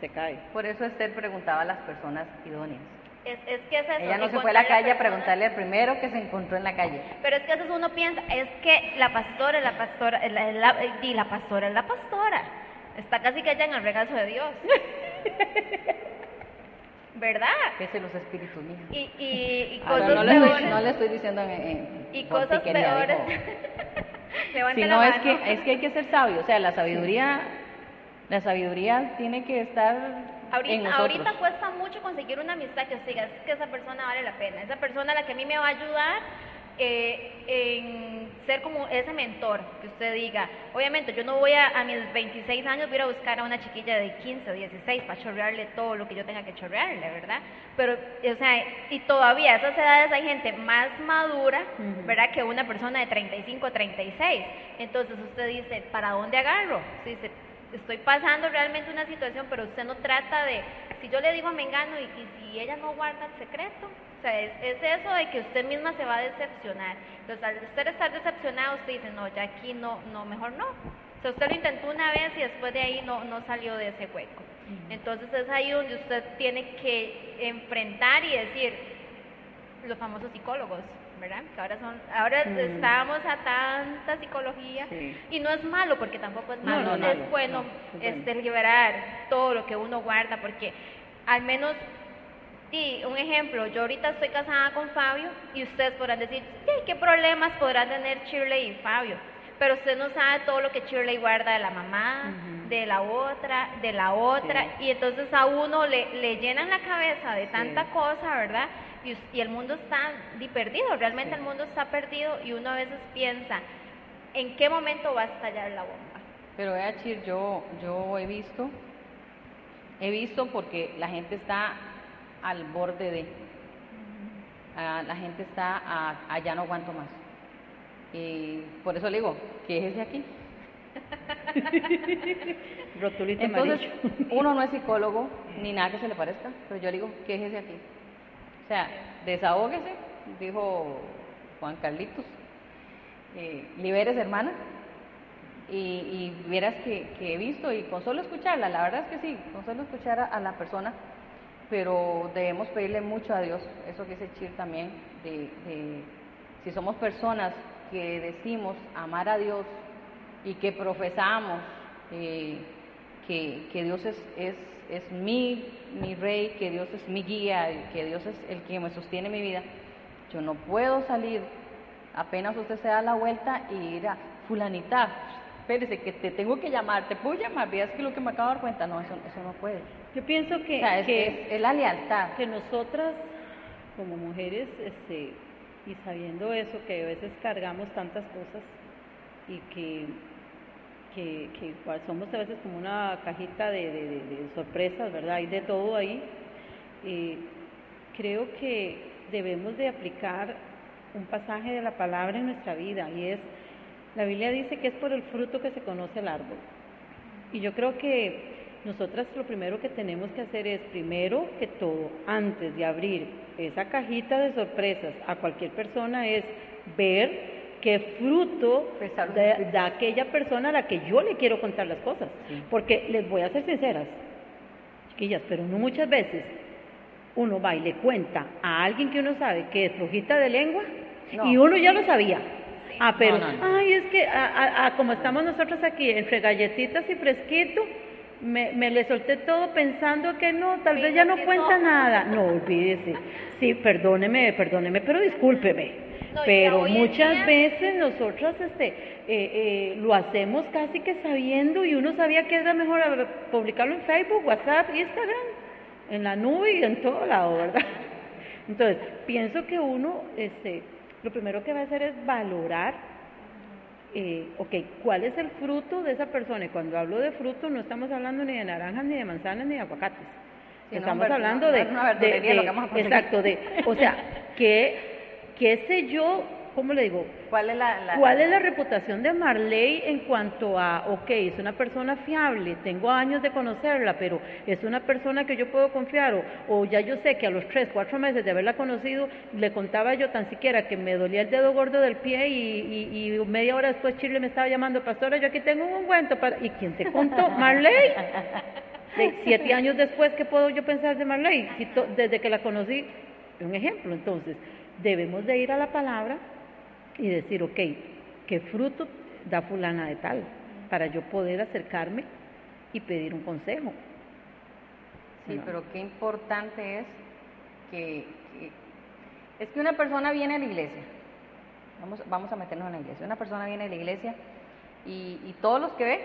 se cae. Por eso Esther preguntaba a las personas idóneas. Es, es que es eso. Ella no se fue a la calle a preguntarle al primero que se encontró en la calle. Pero es que a veces uno piensa, es que la pastora es la pastora, la, la- y la pastora es la pastora. Está casi que allá en el regazo de Dios. ¿Verdad? Pese los espíritus, mija. Y, y, y Ah, cosas no, no le estoy, peores. no le estoy diciendo en, en- y cosas peores. Si no, es que, es que hay que ser sabio. O sea, la sabiduría, la sabiduría tiene que estar en Ahorita, nosotros. ahorita cuesta mucho conseguir una amistad que usted diga, es que esa persona vale la pena, esa persona a la que a mí me va a ayudar eh, en ser como ese mentor, que usted diga, obviamente yo no voy a, a mis 26 años, voy a buscar a una chiquilla de 15 o 16 para chorrearle todo lo que yo tenga que chorrearle, ¿verdad? Pero, o sea, y todavía a esas edades hay gente más madura. ¿verdad? Que una persona de 35 o 36. Entonces usted dice, ¿para dónde agarro? Usted dice, estoy pasando realmente una situación, pero usted no trata de, si yo le digo a Mengano y, y si ella no guarda el secreto, o sea, es, es eso de que usted misma se va a decepcionar. Entonces, al usted estar decepcionado, usted dice, no, ya aquí no, no, mejor no. O sea, usted lo intentó una vez y después de ahí no, no salió de ese hueco. Entonces es ahí donde usted tiene que enfrentar y decir, los famosos psicólogos, ¿verdad? Que ahora son, ahora Mm. estamos a tanta psicología Sí. y no es malo porque tampoco es malo, no, no, es no, bueno no, es bueno. este liberar todo lo que uno guarda porque al menos Sí, un ejemplo, yo ahorita estoy casada con Fabio y ustedes podrán decir, sí, ¿qué problemas podrán tener Shirley y Fabio? Pero usted no sabe todo lo que Shirley guarda de la mamá, de la otra, de la otra, Sí. y entonces a uno le, le llenan la cabeza de Sí. tanta cosa, ¿verdad? y, y el mundo está di, perdido, realmente el mundo está perdido y uno a veces piensa, ¿en qué momento va a estallar la bomba? Pero vea, Chir, yo, yo he visto, he visto porque la gente está al borde de, ah, la gente está a, a ya no aguanto más. Y por eso le digo, ¿qué es de aquí? Rotulito Entonces, amarillo. uno no es psicólogo ni nada que se le parezca, pero yo le digo, ¿qué es de aquí? O sea, desahógese, dijo Juan Carlitos, eh, liberes hermana, y, y vieras que, que he visto, y con solo escucharla, la verdad es que sí, con solo escuchar a, a la persona, pero debemos pedirle mucho a Dios, eso que dice Chir también, de, de si somos personas que decimos amar a Dios y que profesamos eh, que, Dios es, es, mi, mi rey, que Dios es mi guía, que Dios es el que me sostiene mi vida, yo no puedo salir apenas usted se da la vuelta y ir a fulanita, espérese que te tengo que llamar, te puedo llamar, veas que lo que me acabo de dar cuenta, no, eso, eso no puede. Yo pienso que, O sea, es, que, es- es la lealtad. que nosotras, como mujeres, este, y sabiendo eso, que a veces cargamos tantas cosas y que, que, que somos a veces como una cajita de, de- de- de sorpresas, ¿verdad? Hay de todo ahí. Eh, creo que debemos de aplicar un pasaje de la palabra en nuestra vida y es, la Biblia dice que es por el fruto que se conoce el árbol. Y yo creo que nosotras lo primero que tenemos que hacer es, primero que todo, antes de abrir esa cajita de sorpresas a cualquier persona, es ver qué fruto da, espíritu. da aquella persona a la que yo le quiero contar las cosas. Sí. Porque les voy a ser sinceras, chiquillas, pero no muchas veces uno va y le cuenta a alguien que uno sabe que es flojita de lengua No. y uno ya lo sabía. Ah, pero, No, no, no. ay, es que a- a- a como estamos nosotros aquí, entre galletitas y fresquito, me, me le solté todo pensando que no, tal vez ya no cuenta no. nada. No, olvídese. Sí, perdóneme, perdóneme, pero discúlpeme. No, pero muchas veces nosotras este, eh, eh, lo hacemos casi que sabiendo y uno sabía que era mejor publicarlo en Facebook, WhatsApp, Instagram, en la nube y en todo lado, ¿verdad? Entonces, pienso que uno, este, lo primero que va a hacer es valorar, eh, ok, ¿cuál es el fruto de esa persona? Y cuando hablo de fruto no estamos hablando ni de naranjas, ni de manzanas, ni de aguacates. No, estamos ver- hablando no, de, no de- de- lo que vamos a conseguir. exacto, de, o sea, ¿qué, qué sé yo, cómo le digo? ¿Cuál es la, la- ¿Cuál es la reputación de Marley en cuanto a, ok, es una persona fiable, tengo años de conocerla, pero es una persona que yo puedo confiar, o, o ya yo sé que a los tres, cuatro meses de haberla conocido, le contaba yo tan siquiera que me dolía el dedo gordo del pie y, y- y media hora después Chile me estaba llamando, pastora, yo aquí tengo un ungüento para... ¿Y quién te contó? Marley. De siete años después, ¿qué puedo yo pensar de Marley? Desde que la conocí, un ejemplo, entonces, debemos de ir a la palabra y decir, ok, ¿qué fruto da fulana de tal? Para yo poder acercarme y pedir un consejo. Sí, No. pero qué importante es que, que- es que una persona viene a la iglesia. Vamos, vamos a meternos en la iglesia. Una persona viene a la iglesia y, y todos los que ve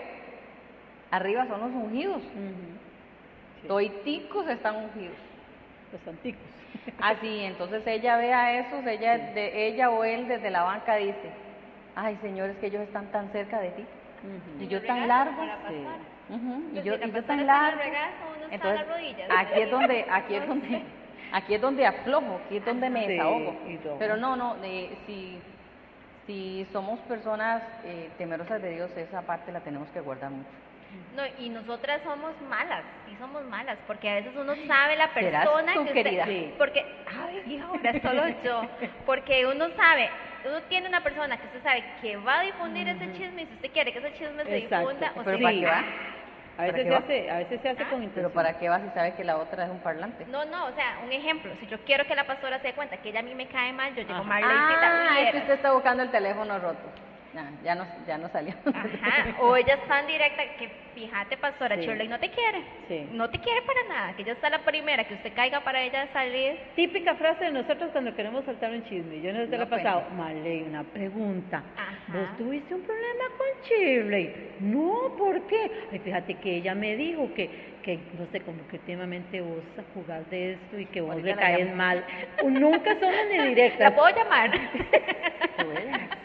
arriba son los ungidos. Sí. Toiticos están ungidos. Los anticos. Así, entonces ella ve a esos, ella, de, ella o él desde la banca dice, ay señores que ellos están tan cerca de ti. Y yo tan largo. Sí. Y yo, y yo tan en largo. regazo, uno está a Entonces, aquí es donde, aquí es donde, aquí es donde aflojo, aquí es donde me Sí, desahogo. Pero no, no, eh, si, si somos personas eh, temerosas de Dios, esa parte la tenemos que guardar mucho. No, y nosotras somos malas, sí somos malas, porque a veces uno sabe la Serás persona tú, que usted, porque, ay, ahora solo yo, porque uno sabe, uno tiene una persona que usted sabe que va a difundir ese chisme y si usted quiere que ese chisme se Exacto. difunda, o Pero se ¿para Sí. qué va? A veces, se va? hace, a veces se hace Ah, con Pero intención. ¿para qué va si sabe que la otra es un parlante? No, no, o sea, un ejemplo, si yo quiero que la pastora se dé cuenta que ella a mí me cae mal, yo llego Ajá. Marleycita, Ah, es que usted está buscando el teléfono roto. Ah, ya no, ya no salió. Ajá, o ella es tan directa que fíjate, pastora, Sí. Shirley no te quiere. Sí. No te quiere para nada, que ella está la primera, que usted caiga para ella salir. Típica frase de nosotros cuando queremos soltar un chisme. Yo no sé si te lo he No, pasado. pues. Marley, una pregunta. Ajá. ¿Vos tuviste un problema con Shirley? No, ¿por qué? Ay, fíjate que ella me dijo que, que no sé, como que últimamente vos jugás de esto y que vos Ahorita le la caes mal. Nunca somos ni ¿La directas. puedo llamar?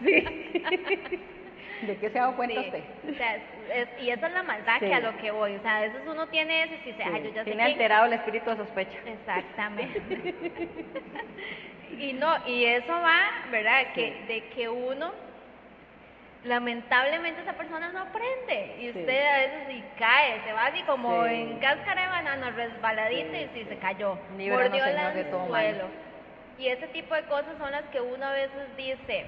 Sí. ¿De qué se ha dado cuenta Sí, usted? o sea, es- es- y esa es la maldad Sí. que a lo que voy. O sea, a veces uno tiene eso y dice, ay, yo ya sé Tiene que... alterado el espíritu de sospecha. Exactamente. y no, y eso va, ¿verdad? Que, Sí. de que uno, lamentablemente esa persona no aprende. Y Sí. usted a veces y cae, se va así como Sí. en cáscara de banana, resbaladita Sí, y sí, se cayó. Líbranos, mordió el anzuelo. Y ese tipo de cosas son las que uno a veces dice,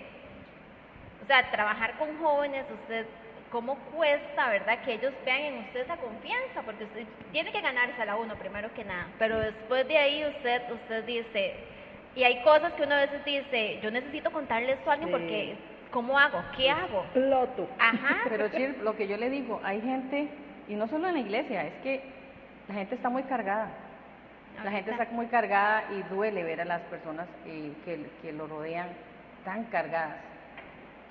o sea, trabajar con jóvenes, usted, ¿cómo cuesta, verdad, que ellos vean en usted esa confianza? Porque usted tiene que ganársela uno primero que nada, pero después de ahí usted, usted dice, y hay cosas que uno a veces dice, yo necesito contarle esto a alguien Sí. porque, ¿cómo hago? ¿Qué hago? Exploto. Ajá. Pero Chir, lo que yo le digo, hay gente, y no solo en la iglesia, es que la gente está muy cargada. La gente está muy cargada y duele ver a las personas eh, que, que lo rodean tan cargadas.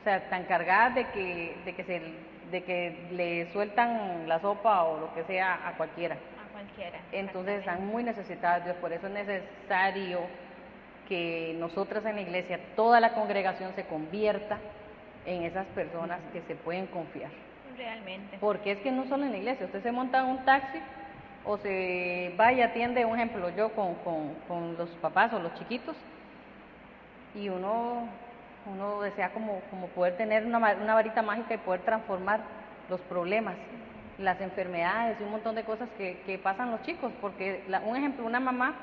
O sea, tan cargadas de que, de que se de que le sueltan la sopa o lo que sea a cualquiera. A cualquiera. Entonces están muy necesitadas Dios, por eso es necesario que nosotras en la iglesia, toda la congregación se convierta en esas personas que se pueden confiar. Realmente. Porque es que no solo en la iglesia, usted se monta en un taxi o se va y atiende, un ejemplo, yo con, con, con los papás o los chiquitos, y uno, uno desea como, como poder tener una, una varita mágica y poder transformar los problemas, las enfermedades y un montón de cosas que, que pasan los chicos. Porque la- un ejemplo, una mamá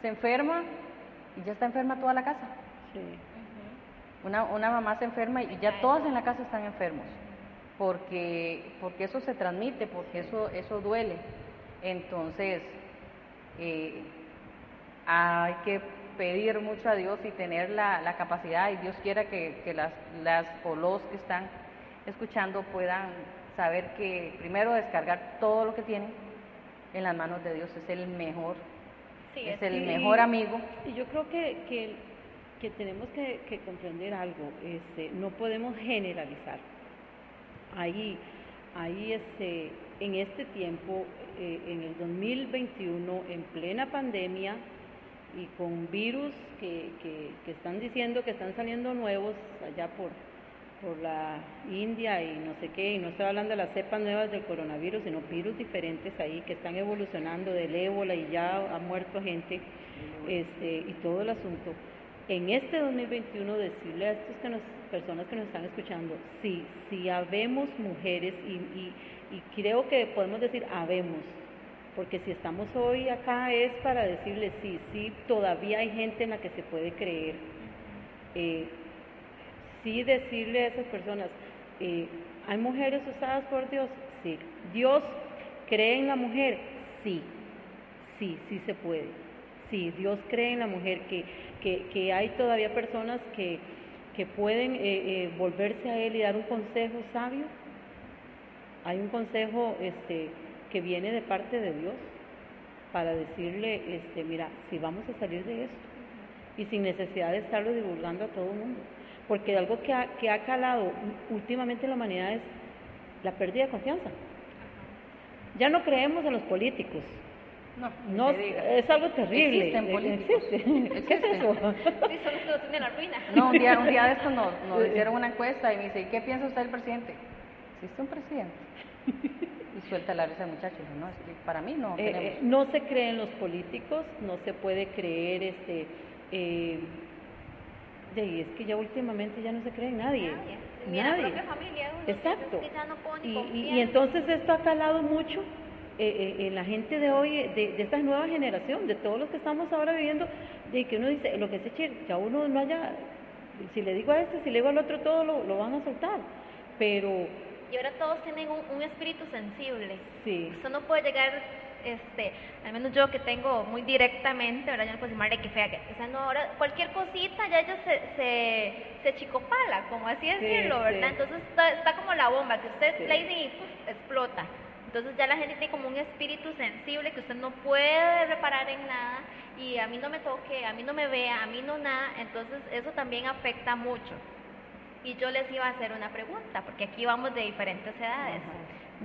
se enferma y ya está enferma toda la casa. Sí. Una, una mamá se enferma y ya todas en la casa están enfermos, porque, porque eso se transmite, porque eso, eso duele. Entonces, eh, hay que pedir mucho a Dios y tener la, la capacidad, y Dios quiera que, que las, las o los que están escuchando puedan saber que primero descargar todo lo que tienen en las manos de Dios es el mejor, Sí, es el Y- mejor amigo. Y yo creo que, que, que tenemos que, que comprender algo, este, no podemos generalizar. Ahí, ahí este, en este tiempo, eh, en el 2021, en plena pandemia y con virus que, que, están diciendo que están saliendo nuevos allá por, por la India y no sé qué, y no estoy hablando de las cepas nuevas del coronavirus, sino virus diferentes ahí que están evolucionando del ébola y ya ha muerto gente, este, y todo el asunto. En este 2021 decirle a estas que nos- personas que nos están escuchando, sí, sí habemos mujeres y, y, y creo que podemos decir habemos, porque si estamos hoy acá es para decirle sí, sí, todavía hay gente en la que se puede creer. Eh, sí decirle a esas personas, eh, ¿hay mujeres usadas por Dios? Sí. ¿Dios cree en la mujer? Sí. Sí, sí se puede. Sí, Dios cree en la mujer, que, que, hay todavía personas que, que pueden eh, volverse a Él y dar un consejo sabio. Hay un consejo este, que viene de parte de Dios para decirle, este, mira, si vamos a salir de esto y sin necesidad de estarlo divulgando a todo el mundo. Porque algo que ha, que ha calado últimamente en la humanidad es la pérdida de confianza. Ya no creemos en los políticos. No, No, se es algo terrible. Existen Eh, políticos. existe. ¿Qué es eso? Sí, son los que lo tienen la ruina. No, un día, un día de estos nos, nos hicieron una encuesta y me dice, ¿y qué piensa usted del presidente? ¿Existe un presidente? Suelta la risa el muchacho. No, es que para mí no Eh, tenemos. eh, no se cree en los políticos, no se puede creer, este, eh, de- es que ya últimamente ya no se cree en nadie. Nadie. Ni en la Nadie. propia familia Exacto. "Es que ya no puedo ni Y, y- confiar". y entonces esto ha calado mucho eh, eh, en la gente de hoy, eh, de, de esta nueva generación, de todos los que estamos ahora viviendo, de que uno dice, lo que se eche, ya uno no haya, si le digo a este, si le digo al otro, todo lo, lo van a soltar. Pero Y ahora todos tienen un, un espíritu sensible. sí, Usted no puede llegar este, al menos yo que tengo muy directamente, ¿verdad? Yo no puedo decir, madre, qué fea, que, o sea, no, ahora cualquier cosita ya ella se, se, se chicopala, como así decirlo, sí. ¿verdad? Entonces está, está como la bomba, que usted Sí. dice y puf, explota. Entonces ya la gente tiene como un espíritu sensible que usted no puede reparar en nada y a mí no me toque, a mí no me vea, a mí no nada, entonces eso también afecta mucho. Y yo les iba a hacer una pregunta, porque aquí vamos de diferentes edades.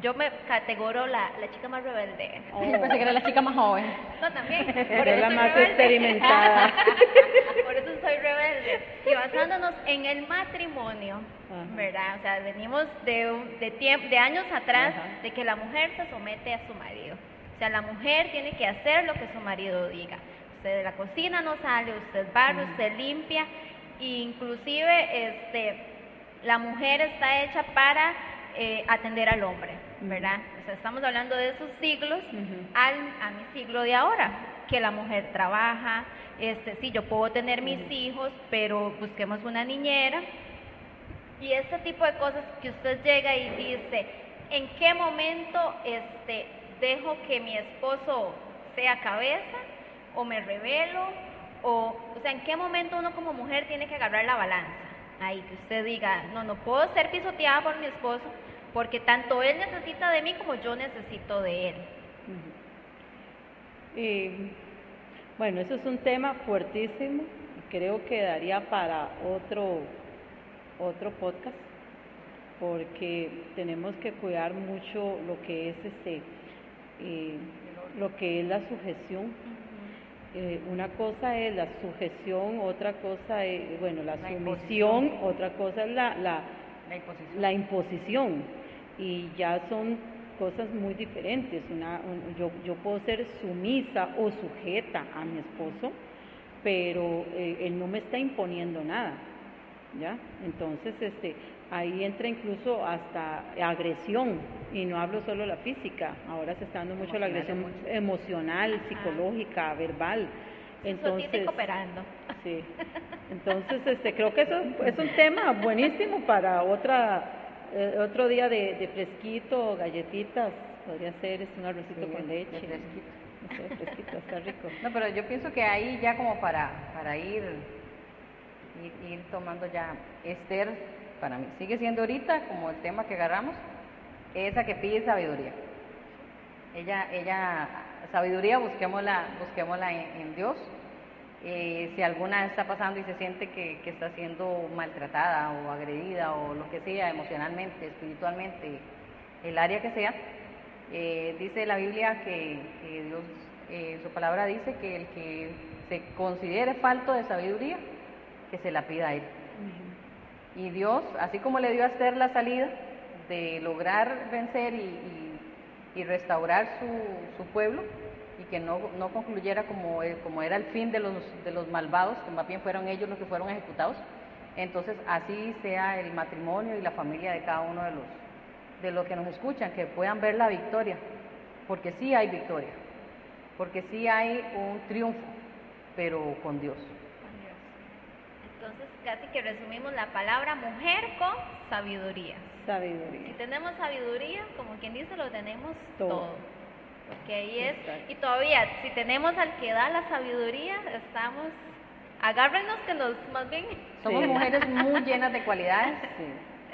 Yo me categoro la, la chica más rebelde. Yo pensé que era la chica más joven. No, también. Por eso la soy más rebelde. experimentada. Por eso soy rebelde. Y basándonos en el matrimonio, Ajá. ¿verdad? O sea, venimos de, de, de años atrás Ajá. de que la mujer se somete a su marido. O sea, la mujer tiene que hacer lo que su marido diga. Usted de la cocina no sale, usted barre, usted limpia. E inclusive, este, la mujer está hecha para eh, atender al hombre, ¿verdad? O sea, estamos hablando de esos siglos al, a mi siglo de ahora, que la mujer trabaja, este, sí, yo puedo tener mis hijos, pero busquemos una niñera. Y este tipo de cosas que usted llega y dice, ¿en qué momento este, dejo que mi esposo sea cabeza o me revelo? O, o sea, ¿en qué momento uno como mujer tiene que agarrar la balanza? Ahí que usted diga, no, no puedo ser pisoteada por mi esposo porque tanto él necesita de mí como yo necesito de él. Y, bueno, eso es un tema fuertísimo y creo que daría para otro, otro podcast porque tenemos que cuidar mucho lo que es este eh, lo que es la sujeción. Eh, una cosa es la sujeción, otra cosa es, bueno, la, La sumisión, imposición. otra cosa es la, la, La imposición. la imposición y ya son cosas muy diferentes. Una, un- yo, yo puedo ser sumisa o sujeta a mi esposo, pero eh, él no me está imponiendo nada, ¿ya? Entonces, este, ahí entra incluso hasta agresión y no hablo solo la física. Ahora se está dando mucho la Emocional, agresión emocional, psicológica, verbal. Entonces, Entonces, cooperando. Sí. Entonces, este, creo que eso es un tema buenísimo para otra eh, otro día de, de fresquito, galletitas, podría ser es un arrocito Sí, con de leche. fresquito. No sé, fresquito, está rico. No, pero yo pienso que ahí ya como para, para ir, ir, ir tomando ya, Esther, para mí, sigue siendo ahorita como el tema que agarramos, esa que pide sabiduría. Ella, ella, sabiduría, busquémosla, busquémosla en, en Dios. Eh, si alguna está pasando y se siente que, que está siendo maltratada o agredida o lo que sea, emocionalmente, espiritualmente, el área que sea, eh, dice la Biblia que, Dios, eh, su palabra dice que el que se considere falto de sabiduría, que se la pida a él. Y Dios, así como le dio a Esther la salida de lograr vencer y, restaurar su, su pueblo, y que no, no concluyera como, eh, como era el fin de los, de los malvados, que más bien fueron ellos los que fueron ejecutados, entonces así sea el matrimonio y la familia de cada uno de los, de los que nos escuchan, que puedan ver la victoria, porque sí hay victoria, porque sí hay un triunfo, pero con Dios. Entonces, casi que resumimos la palabra mujer con sabiduría. Si Sabiduría. tenemos sabiduría, como quien dice, lo tenemos Todo. todo. Porque ahí es, Exacto. y todavía, si tenemos al que da la sabiduría, estamos, agárrenos que nos, más bien, Somos Sí. mujeres muy llenas de cualidades, Sí.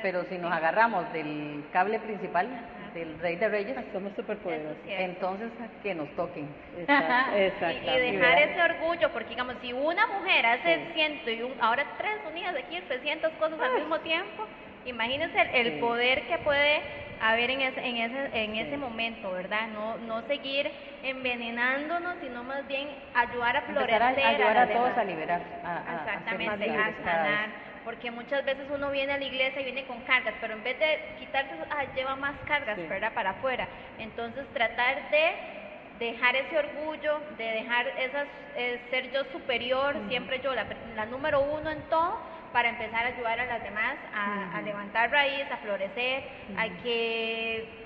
pero si nos agarramos del cable principal, del Rey de Reyes, Somos. Eso sí. Cierto. entonces que nos toquen. Exact- y, dejar ese orgullo, porque digamos, si una mujer hace Sí. ciento y un, ahora tres unidas aquí, 300 cosas al mismo tiempo, imagínense el, el Sí. poder que puede haber en ese, en ese, en ese momento, ¿verdad? No, no seguir envenenándonos, sino más bien ayudar a florecer a ayudar a, todos a liberar, a, Exactamente, a sanar. Porque muchas veces uno viene a la iglesia y viene con cargas, pero en vez de quitarse, ah, lleva más cargas, Sí. ¿verdad? Para afuera. Entonces, tratar de dejar ese orgullo, de dejar esas, eh, ser yo superior, siempre yo, la, la número uno en todo, para empezar a ayudar a las demás a, a levantar raíz, a florecer, a que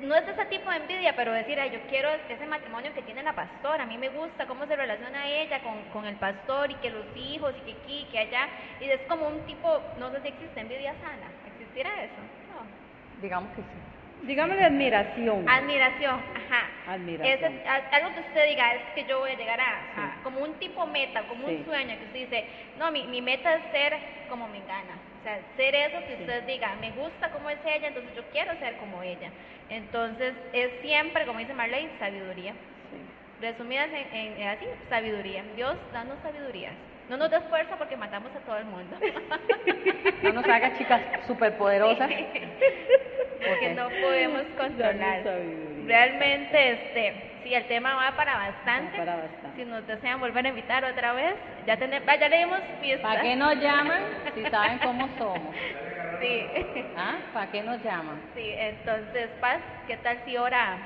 no es ese tipo de envidia, pero decir, ay, yo quiero ese matrimonio que tiene la pastora, a mí me gusta cómo se relaciona ella con, con el pastor y que los hijos y que aquí, que allá, y es como un tipo, no sé si existe envidia sana, ¿existirá eso? No. Digamos que sí. Digámosle admiración. Admiración, ajá. Admiración. Algo que usted diga es que yo voy a llegar a, como un tipo meta, como Sí. un sueño, que usted dice, no, mi, mi meta es ser como me gana. O sea, ser eso que Sí. usted diga, me gusta como es ella, entonces yo quiero ser como ella. Entonces, es siempre, como dice Marley, sabiduría. Sí. Resumidas en, así, sabiduría. Dios, danos sabidurías. No nos des fuerza porque matamos a todo el mundo. No nos haga chicas superpoderosas. porque no podemos controlar. Realmente, este, sí, el tema va para bastante. Va para bastante. Si nos desean volver a invitar otra vez, ya, tenemos, ya le dimos fiesta. ¿Para qué nos llaman si saben cómo somos? Sí, ¿Ah? ¿Para qué nos llaman? sí, entonces, Paz, ¿qué tal si ahora,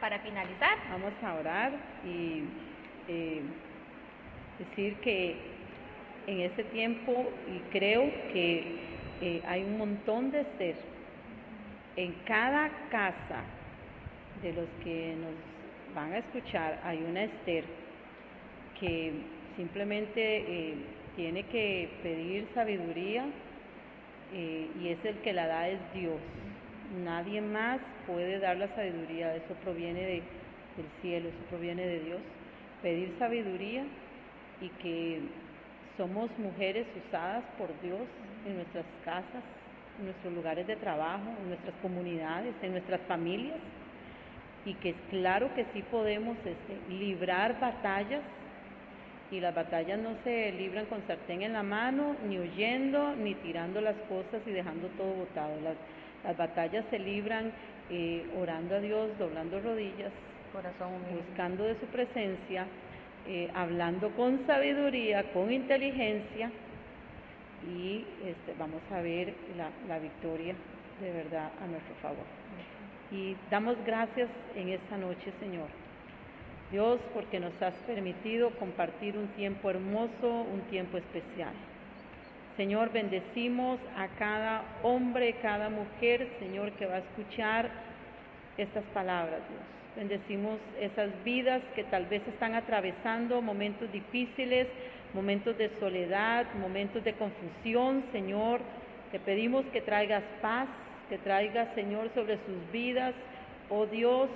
para finalizar? Vamos a orar y eh, decir que en este tiempo, y creo que eh, hay un montón de ser en cada casa de los que nos van a escuchar, hay una Esther que simplemente eh, tiene que pedir sabiduría eh, y es el que la da es Dios. Nadie más puede dar la sabiduría, eso proviene de- del cielo, eso proviene de Dios. Pedir sabiduría y que somos mujeres usadas por Dios en nuestras casas, en nuestros lugares de trabajo, en nuestras comunidades, en nuestras familias y que es claro que sí podemos este, librar batallas y las batallas no se libran con sartén en la mano, ni huyendo, ni tirando las cosas y dejando todo botado. Las, las batallas se libran eh, orando a Dios, doblando rodillas, Corazón buscando de su presencia, eh, hablando con sabiduría, con inteligencia y este, vamos a ver la, la victoria de verdad a nuestro favor. Y damos gracias en esta noche, Señor. Dios, porque nos has permitido compartir un tiempo hermoso, un tiempo especial. Señor, bendecimos a cada hombre, cada mujer, Señor, que va a escuchar estas palabras, Dios. Bendecimos esas vidas que tal vez están atravesando momentos difíciles, momentos de soledad, momentos de confusión, Señor. Te pedimos que traigas paz, que traigas, Señor, sobre sus vidas, oh Dios,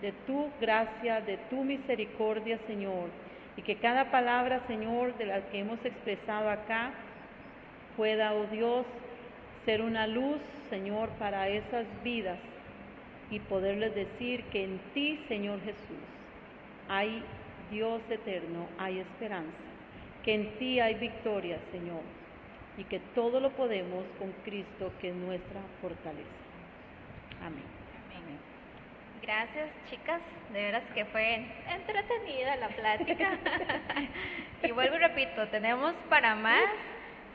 de tu gracia, de tu misericordia, Señor. Y que cada palabra, Señor, de la que hemos expresado acá, pueda, oh Dios, ser una luz, Señor, para esas vidas y poderles decir que en ti, Señor Jesús, hay Dios eterno, hay esperanza, que en ti hay victoria, Señor, y que todo lo podemos con Cristo, que es nuestra fortaleza. Amén. Amén. Gracias, chicas. De veras que fue entretenida la plática. y vuelvo y repito, tenemos para más.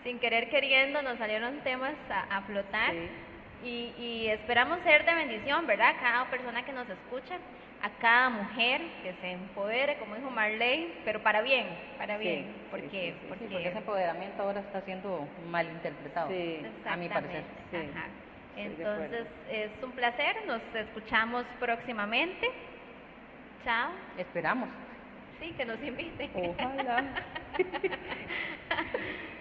Sin querer queriendo nos salieron temas a, a flotar. Sí. Y, y esperamos ser de bendición, ¿verdad? Cada persona que nos escucha, a cada mujer que se empodere, como dijo Marley, pero para bien, para bien. sí, porque, sí, sí, sí, porque, ese empoderamiento ahora está siendo malinterpretado. Sí. a mi parecer. Ajá. Entonces, es un placer. Nos escuchamos próximamente. Chao. Esperamos. Sí, que nos inviten. Ojalá.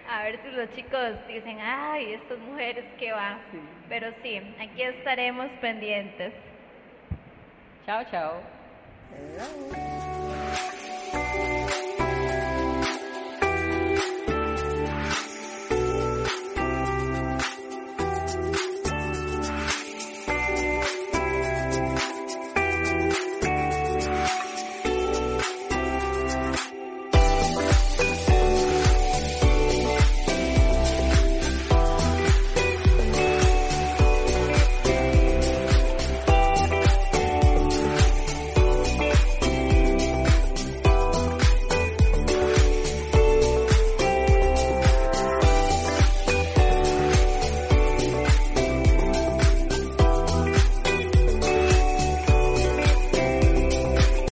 A ver si los chicos dicen, ay, estas mujeres que va. Pero sí, aquí estaremos pendientes. Chao, chao. Hello.